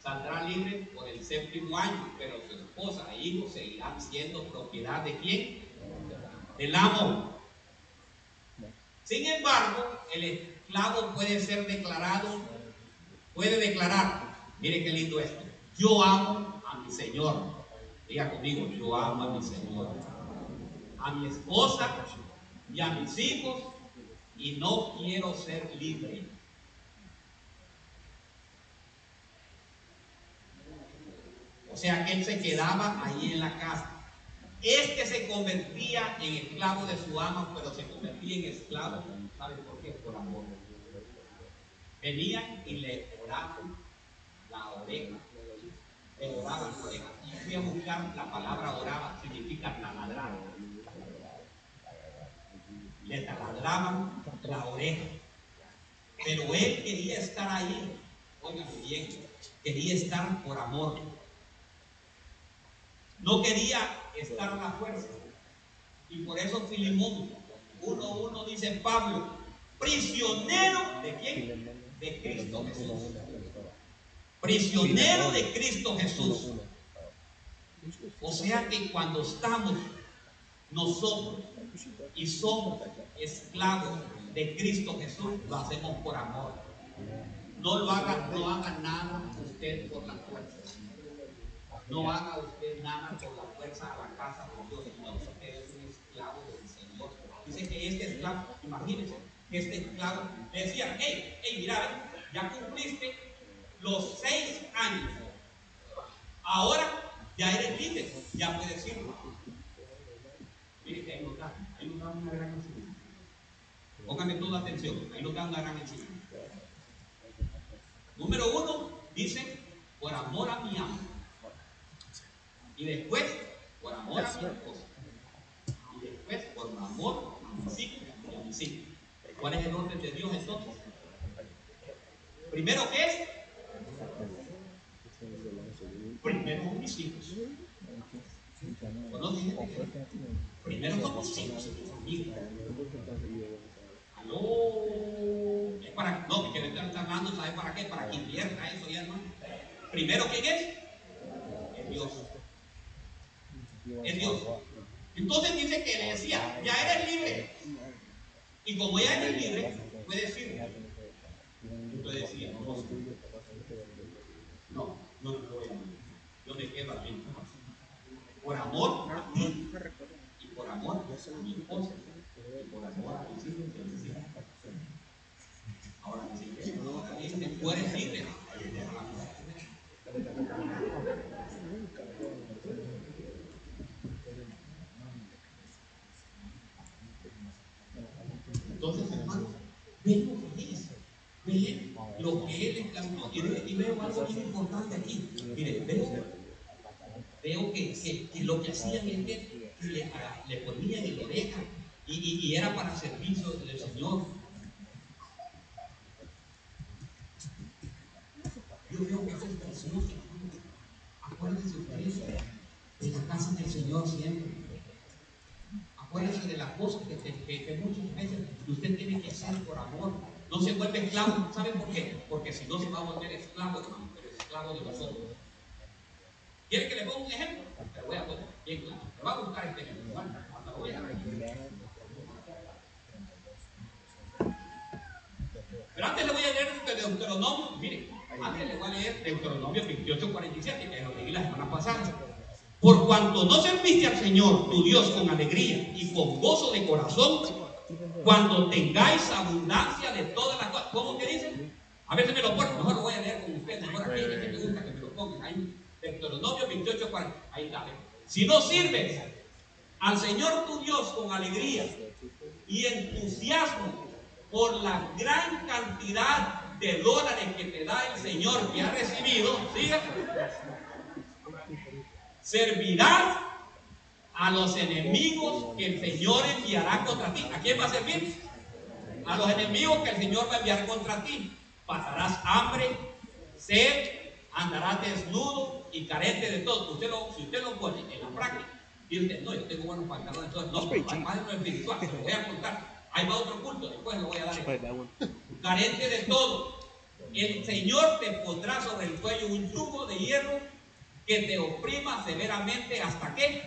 saldrá libre por el séptimo año, pero su esposa e hijos seguirán siendo propiedad de quién? Del amo. Sin embargo, el esclavo puede ser declarado, puede declarar, mire qué lindo esto, yo amo a mi Señor Diga conmigo, yo amo a mi Señor, a mi esposa y a mis hijos y no quiero ser libre. O sea que él se quedaba ahí en la casa. Este se convertía en esclavo de su ama, pero se convertía en esclavo, ¿sabe por qué? Por amor. Venían y le oraban la oreja, le oraban la oreja fui a buscar la palabra oraba, significa taladrar. Le taladraban la oreja. Pero él quería estar ahí, oigan bien, quería estar por amor. No quería estar a la fuerza. Y por eso Filimón 1.1 dice Pablo, prisionero de quién? De Cristo Jesús. Prisionero de Cristo Jesús. O sea que cuando estamos nosotros y somos esclavos de Cristo Jesús, lo hacemos por amor. No lo haga, no haga nada usted por la fuerza. No haga usted nada por la fuerza a la casa de Dios. No, usted es un esclavo del Señor. Dice que este esclavo, imagínense, este esclavo le decía, hey, hey, mira, ya cumpliste los seis años. Ahora ya eres libre, ya puedes ir. Mire que ahí nos da, ahí nos da una gran enseñanza. Póngame toda atención, ahí nos da una gran enseñanza. Número uno, dice, por amor a mi amo. Y después, por amor a mi esposa. Y después, por amor a mis hijos y a mis hijos. ¿Cuál es el orden de Dios entonces? Primero, ¿qué es? Primero mis hijos. Primero son mis hijos, amigos. Aló. Es para, no, que me están hablando, ¿sabe para qué? Para que invierta eso ya, hermano. Primero, ¿quién es? Es Dios. Es Dios. Entonces dice que le decía, ya eres libre. Y como ya eres libre, puedes ir. Entonces decía, no, no, no, no, no yo me quedo aquí. Por amor a mí y por amor a mi esposa y por amor a mis hijos y a mis hijas. Ahora dice que tú eres libre. Entonces, hermano, ven lo que dice, ven lo que él encarnó. Y, veo algo muy importante aquí. Mire, veo veo que, que, que que le, le ponían en la oreja y, era para servicio del Señor. yo veo que eso es precioso. Acuérdense ustedes de la casa del Señor siempre. Acuérdense de las cosas que, que, muchas veces usted tiene que hacer por amor. No se vuelve esclavo. ¿Sabe por qué? Porque si no se va a volver esclavo, pero esclavo de nosotros. ¿Quiere que le ponga un ejemplo? Pero voy a poner bien claro. Me va a buscar este ejemplo. Cuando lo voy a Pero antes le voy a leer Deuteronomio, miren, antes le voy a leer Deuteronomio 28, 47, que lo leí la semana pasada. Por cuanto no serviste al Señor tu Dios con alegría y con gozo de corazón, cuando tengáis abundancia de todas las cosas, ¿cómo que dicen? A veces me lo ponen, mejor lo voy a leer con ustedes, mejor aquí, que me gusta que me lo pongan ahí. Deuteronomio 28, 40, ahí está. Si no sirves al Señor tu Dios con alegría y entusiasmo por la gran cantidad de dólares que te da el Señor que ha recibido, ¿sigue? Servirás a los enemigos que el Señor enviará contra ti. ¿A quién va a servir? A los enemigos que el Señor va a enviar contra ti. Pasarás hambre, sed, andarás desnudo y carente de todo. Usted lo, si usted lo pone en la práctica, dice, no, yo tengo buenos pantalones, entonces no, más de lo espiritual, se lo voy a contar. Ahí va otro culto, después lo voy a dar. Carente de todo. El Señor te pondrá sobre el cuello un tubo de hierro que te oprima severamente hasta qué.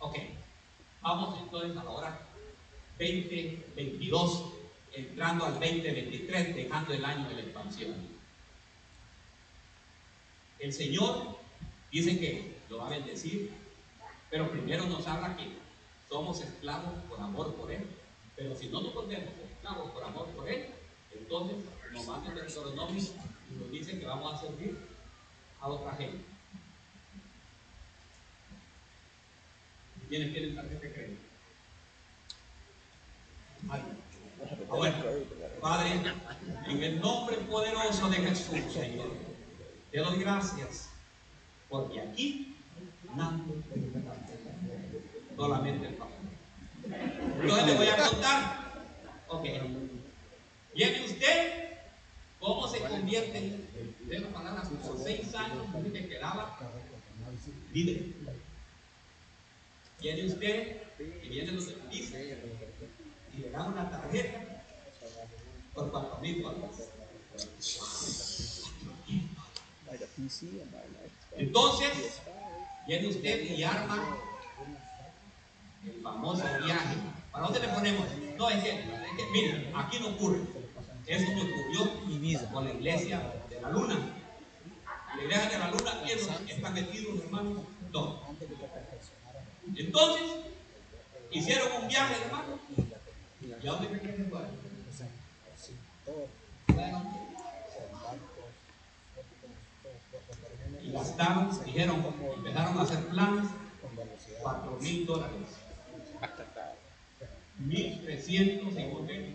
Ok, vamos entonces a la hora 2022, entrando al 2023, dejando el año de la expansión. El Señor dice que lo va a bendecir, pero primero nos habla que somos esclavos por amor por Él. Pero si no nos volvemos esclavos por amor por Él, entonces nos manda el Deuteronomio y nos dice que vamos a servir a otra gente. ¿Quiénes tienen tarjeta de crédito? Ahora, Padre, en el nombre poderoso de Jesús, Señor, te doy gracias, porque aquí nadie solamente el papá. Entonces le voy a contar. Ok. Viene usted, ¿cómo se convierte de palabras por seis años que quedaba libre. Viene usted y viene los servicios y le da una tarjeta por cuatro mil dólares. Entonces, viene usted y arma el famoso viaje. ¿Para dónde le ponemos? No, es que, es que mire, aquí no ocurre. Eso me ocurrió con la iglesia de la luna. La iglesia de la luna hemos establecido un hermano dos. Entonces, hicieron un viaje, hermano. ¿Y a dónde creen que fue? Y gastaron, dijeron, empezaron a hacer planes, cuatro mil dólares. 1.300 en hoteles.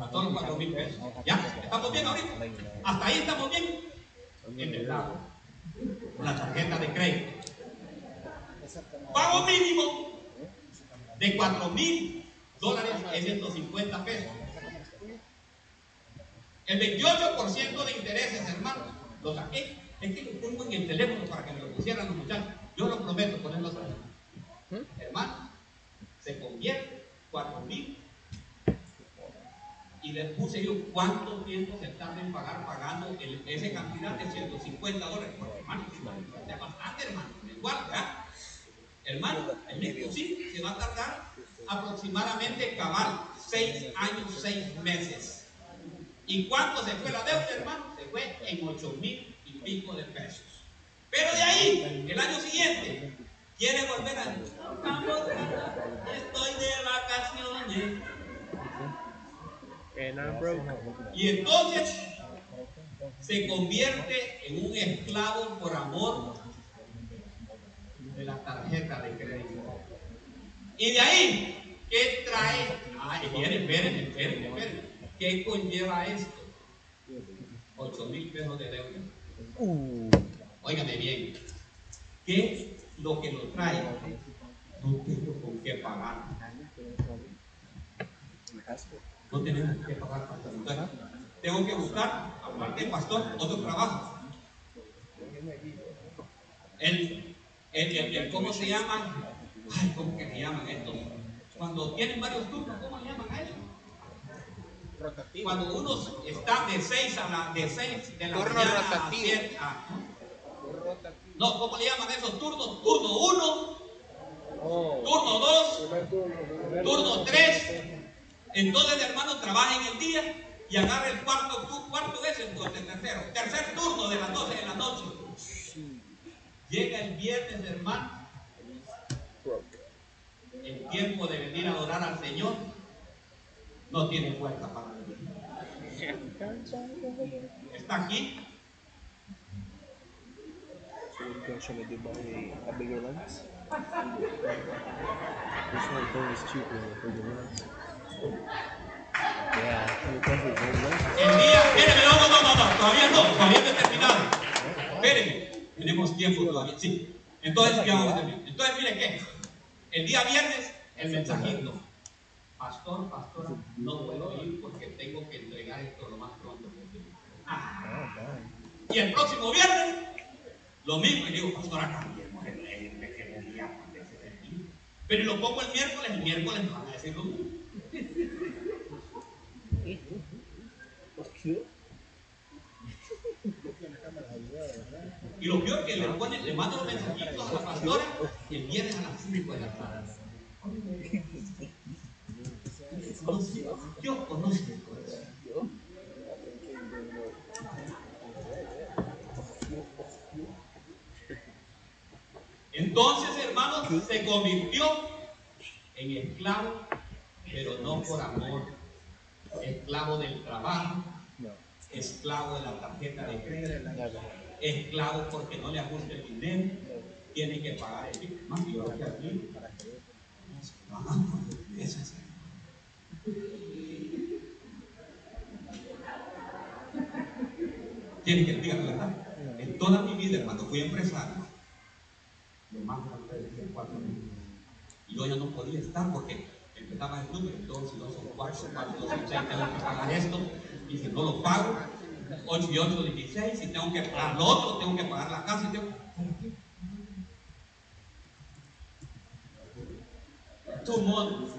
a todos los cuatro mil pesos. ¿Ya? ¿Estamos bien ahorita? Hasta ahí estamos bien. En verdad. La tarjeta de crédito. Pago mínimo de cuatro mil dólares en 150 pesos. El 28% de intereses, hermano, lo saqué. Es que lo pongo en el teléfono para que me lo pusieran los muchachos. Yo lo prometo ponerlo ahí. Hermano, se convierte 4 mil y les puse yo cuánto tiempo se tarda en pagar pagando el, esa cantidad de 150 dólares. Porque, hermano, es bastante, hermano. Igual, ¿verdad? Hermano, el sí se va a tardar aproximadamente cabal 6 años, 6 meses. ¿Y cuánto se fue la deuda, hermano? Se fue en 8 mil y pico de pesos. Pero de ahí, el año siguiente, quiere volver a... Estoy de vacaciones Y entonces se convierte en un esclavo por amor de la tarjeta de crédito. Y de ahí, ¿qué trae? Ah, esperen, esperen, esperen, esperen. ¿Qué conlleva esto? 8 mil pesos de deuda. Uh. Óigame bien. ¿Qué lo que lo trae? No tengo con qué pagar. No tenemos que pagar pastor. tengo que buscar, aparte pastor, otro trabajo. El, el, el, ¿cómo se llama? Ay, ¿cómo que se llaman estos? Cuando tienen varios turnos, ¿cómo le llaman a eso? Cuando uno está de 6 a la de 6 de la Turno mañana rotativo. a 7 a, No, ¿cómo le llaman esos turnos? Turno 1, turno 2, turno 3. Entonces, hermano, trabaja en el día y agarra el cuarto, tu- cuarto es entonces, tercero, tercer turno de las 12 de la noche. Llega el viernes, hermano, el tiempo de venir a adorar al Señor, no tiene fuerza para venir. Está aquí, So what you guys trying to do buy a, a bigger lens? This one phone is cheaper than a bigger lens. Yeah, it comes with one lens. el día, espérenme, no, no, no, no, todavía no, todavía no he terminado. Espérenme, tenemos tiempo todavía, sí. Entonces, ya vamos a terminar. Entonces, mire qué, el día viernes, el mensajito. Pastor, pastora, no puedo ir porque tengo que entregar esto lo más pronto posible. Ah. Y el próximo viernes, lo mismo, y digo, pastora, cambiemos. Pero lo pongo el miércoles, el miércoles van a decir lo mismo. Y lo peor que le ponen, le mandan los mensajitos a la pastora el viernes a las 5 de la tarde. Dios conoce el corazón. Entonces, hermanos, se convirtió en esclavo, pero no por amor. Esclavo del trabajo, esclavo de la tarjeta de crédito, esclavo porque no le ajusta el dinero, tiene que pagar el dinero. Que aquí. Ah, eso es. Tiene que decir la verdad. En toda mi vida, cuando fui empresario, lo más grande de cuatro mil. Y yo ya no podía estar porque empezaba el número, y dos son cuatro, cuatro, dos seis, tengo que pagar esto, y si no lo pago, 8 y 8, 16, y tengo que pagar lo otro, tengo que pagar la casa, y tengo... Months.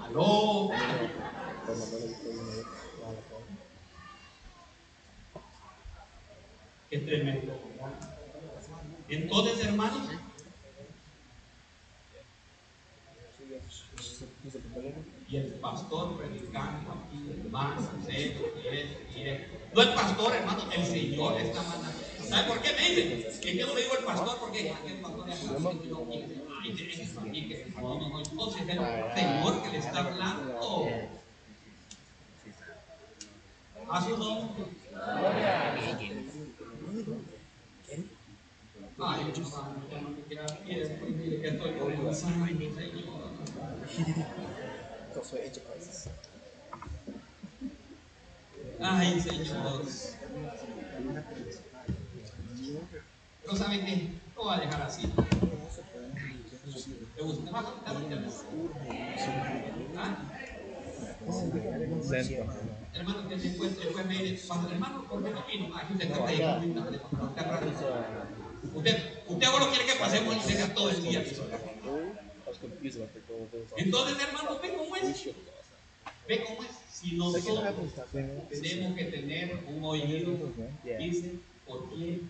Aló. Qué tremendo. Entonces, hermanos, y el pastor predicando aquí, hermano, esto, y esto, y esto. No el pastor, hermano, el Señor está mandando. ¿Sabe por qué me dicen? Es que yo no le digo el pastor porque el pastor es así, y no quiere. Ay, de eso, y que no, no, no. Entonces es el Señor que le está hablando. A su nombre. Ay, hermano, no me tiempo, y mire que estoy comenzando, Señor. Also enterprises. Ay, Señor. Pero ¿saben qué? Lo voy a dejar así. ¿Te gusta? ¿Ah? Hermano, que después, después me dice, "Pastor, hermano, ¿por qué no vino? Aquí usted está ahí. Usted, usted quiere que pasemos el todo el día. Entonces, hermano, ve cómo es. Ve cómo es. Si nosotros tenemos que tener un oído, dice, ¿por qué?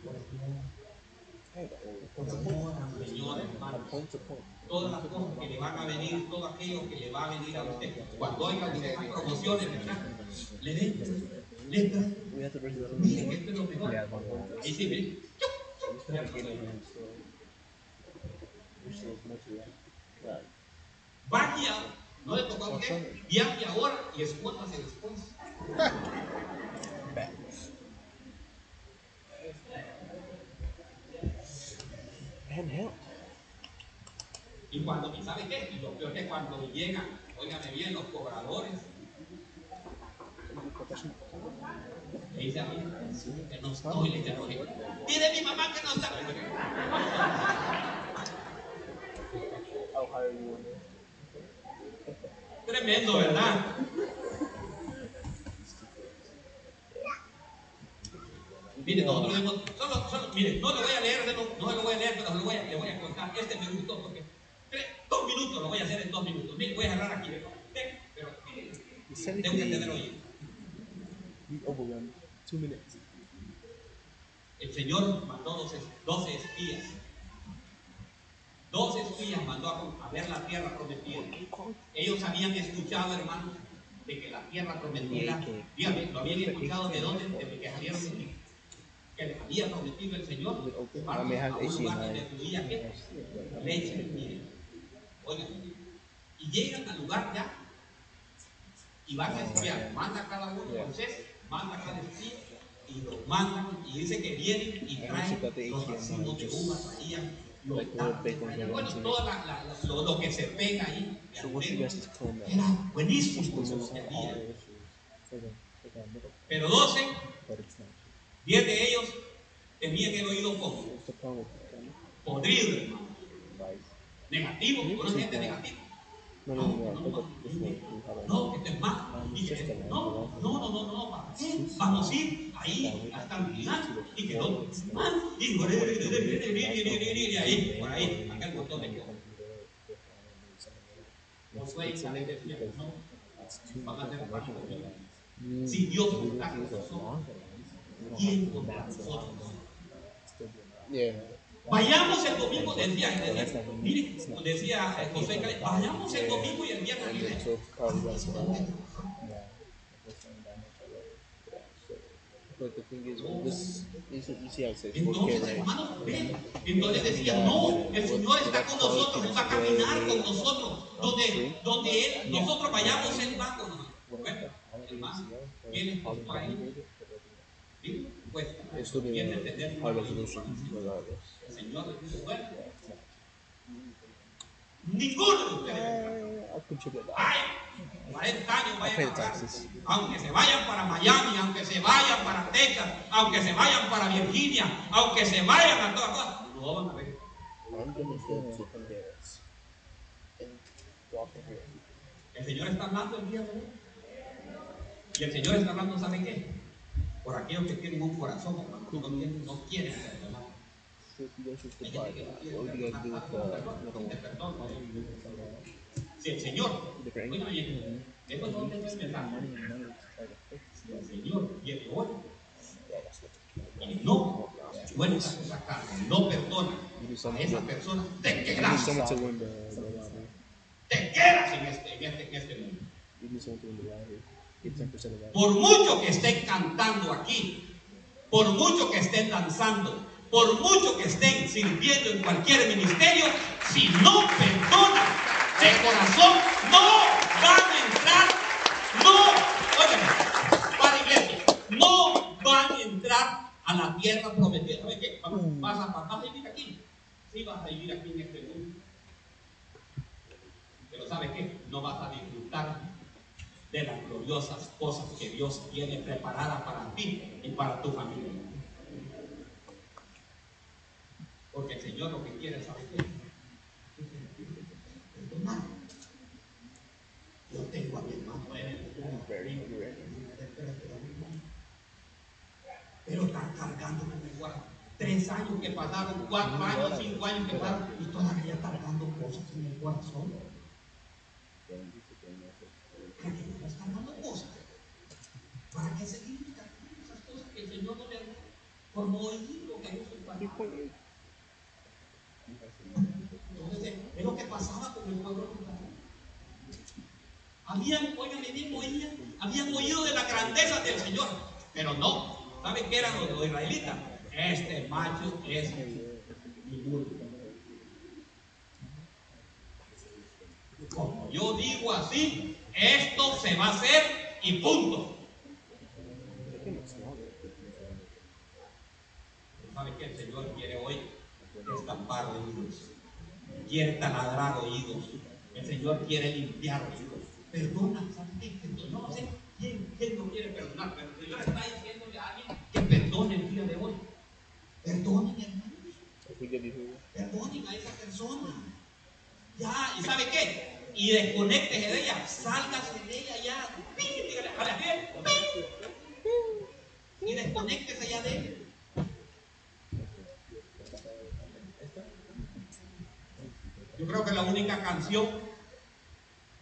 Señor, hermano. Point to point. todas las cosas que le van a venir, todo aquello que le va a venir a usted. Cuando oiga usted esas promociones, ¿verdad? Le den, le den, We have to bring that mire que esto es lo mejor. Ahí sí, mire. Is much of that. Vaya qué? Viaje ahora y escóndase después. Y cuando, ¿y sabe qué? Y lo peor es que cuando llegan, óigame bien, los cobradores, le dice a mí, que no estoy, le dice a. Dile a mi mamá que no está. I'll hire you one day. Tremendo, ¿verdad? Mire, nosotros hemos, solo, solo, mire, no lo voy a leer, no, no lo voy a leer, pero lo voy a, le voy a contar. Este me gustó porque tres, dos minutos lo voy a hacer en dos minutos. Mire, voy a agarrar aquí, pero mire, You said it tengo que overwhelmed. Two minutes. El Señor mandó 12, 12 espías. 12 espías mandó a, a ver la tierra prometida. Ellos habían escuchado, hermanos, de que la tierra prometida, dígame, lo habían escuchado de dónde, desde que salieron. Que les había prometido el Señor may a un lugar donde fluía ¿qué? leche y miel. Oigan, y llegan al lugar ya y van a espiar, manda cada uno, Moisés, manda cada espía y los mandan y dice que vienen y traen los racimos de uvas, traían bueno, la, la- lo, lo que se pega ahí. So what you guys que había. middle, Pero 12, but it's not. 10 de ellos tenían el oído como podrido, hermano. Negativo, una gente negativa. No, no, no, te es que, no, no, no, no, no. Vamos a ir ahí hasta el final. Y que no. Y ahí, por ahí, aquel montón de cosas. No. Si. Vayamos el domingo, decía, decía, mire, decía eh, José Caleb, vayamos el domingo y el viernes libre. But the thing is, when this, you see, you see how it says 4K, Entonces, right? hermanos, ven. Entonces decía, no, el Señor está con nosotros, Él va a caminar con nosotros. Donde, donde Él, nosotros vayamos, Él va con nosotros. Hermano, viene. Pues, a regardless. El Señor le dijo, bueno, ninguno de ustedes vaya, 40 años vayan a taxes. Aunque se vayan para Miami, aunque se vayan para Texas, aunque se vayan para Virginia, aunque se vayan a todas partes, no van a ver. El Señor está hablando el día de hoy. Y el Señor está hablando, ¿sabe qué? Por aquellos que tienen un corazón, no quieren, no el Señor, mensaje. El Señor viene hoy y no suelta esa carga, no perdona a esa persona, te quedas, te en este, en este, en este mundo. You need someone to win the lottery. Get 10% of that. Por mucho que estén cantando aquí, por mucho que estén danzando, por mucho que estén sirviendo en cualquier ministerio, si no perdonan de corazón, no van a entrar, no, óyeme, para iglesia, no van a entrar a la tierra prometida. ¿Sabes qué? Vas a, vas a vivir aquí, sí vas a vivir aquí en este mundo. Pero ¿sabes qué? No vas a disfrutar de las gloriosas cosas que Dios tiene preparadas para ti y para tu familia. Porque el Señor lo que quiere, ¿sabe qué? Perdonar. Yo tengo a mi hermano en el pero está cargando con el. Tres años que pasaron, cuatro años, cinco años que pasaron, y todavía cargando cosas en el corazón. ¿Para qué no estás cargando cosas? ¿Para qué seguir cargando esas cosas que el Señor no le da? Por no oír lo que Dios su palabra. Entonces, es lo que pasaba con el pueblo de Israel. Habían, bien, oían, habían oído de la grandeza del Señor, pero no. ¿Saben qué eran los, israelitas? Este macho es mi burro. Como yo digo así, esto se va a hacer y punto. ¿Sabe qué? El Señor quiere hoy estampar oídos, quiere taladrar oídos, el Señor quiere limpiar oídos. Perdona. No sé quién, quién no quiere perdonar, pero el Señor está diciéndole a alguien que perdone el día de hoy. Perdonen, hermanos. Perdonen a esa persona. Ya, ¿y sabe qué? Y desconéctese de ella, sálgase de ella ya. Dígale, a la bien, y desconéctese ya de ella. Yo creo que la única canción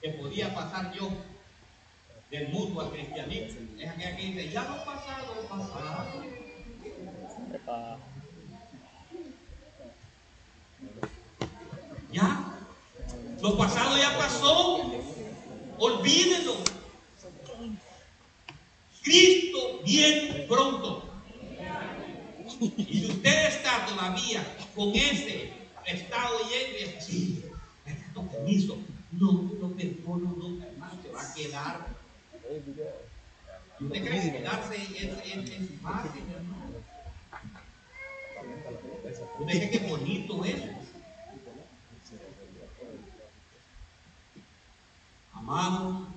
que podía pasar yo del mundo al cristianismo es aquella que dice, ya lo pasado, pasado. Ya, lo pasado ya pasó, olvídenlo. Cristo viene pronto. Y si usted está todavía con ese estado y él sí, me permiso, no, no perdono, no, hermano, se va a quedar. ¿Usted cree que quedarse es, fácil, hermano? ¿Usted cree que bonito es? Amados,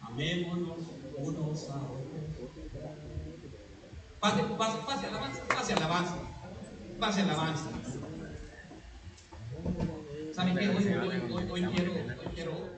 amémonos unos a otros. Pase, pase, pase alabanza, pase alabanza, pase alabanza. ¿Saben qué? Hoy, quiero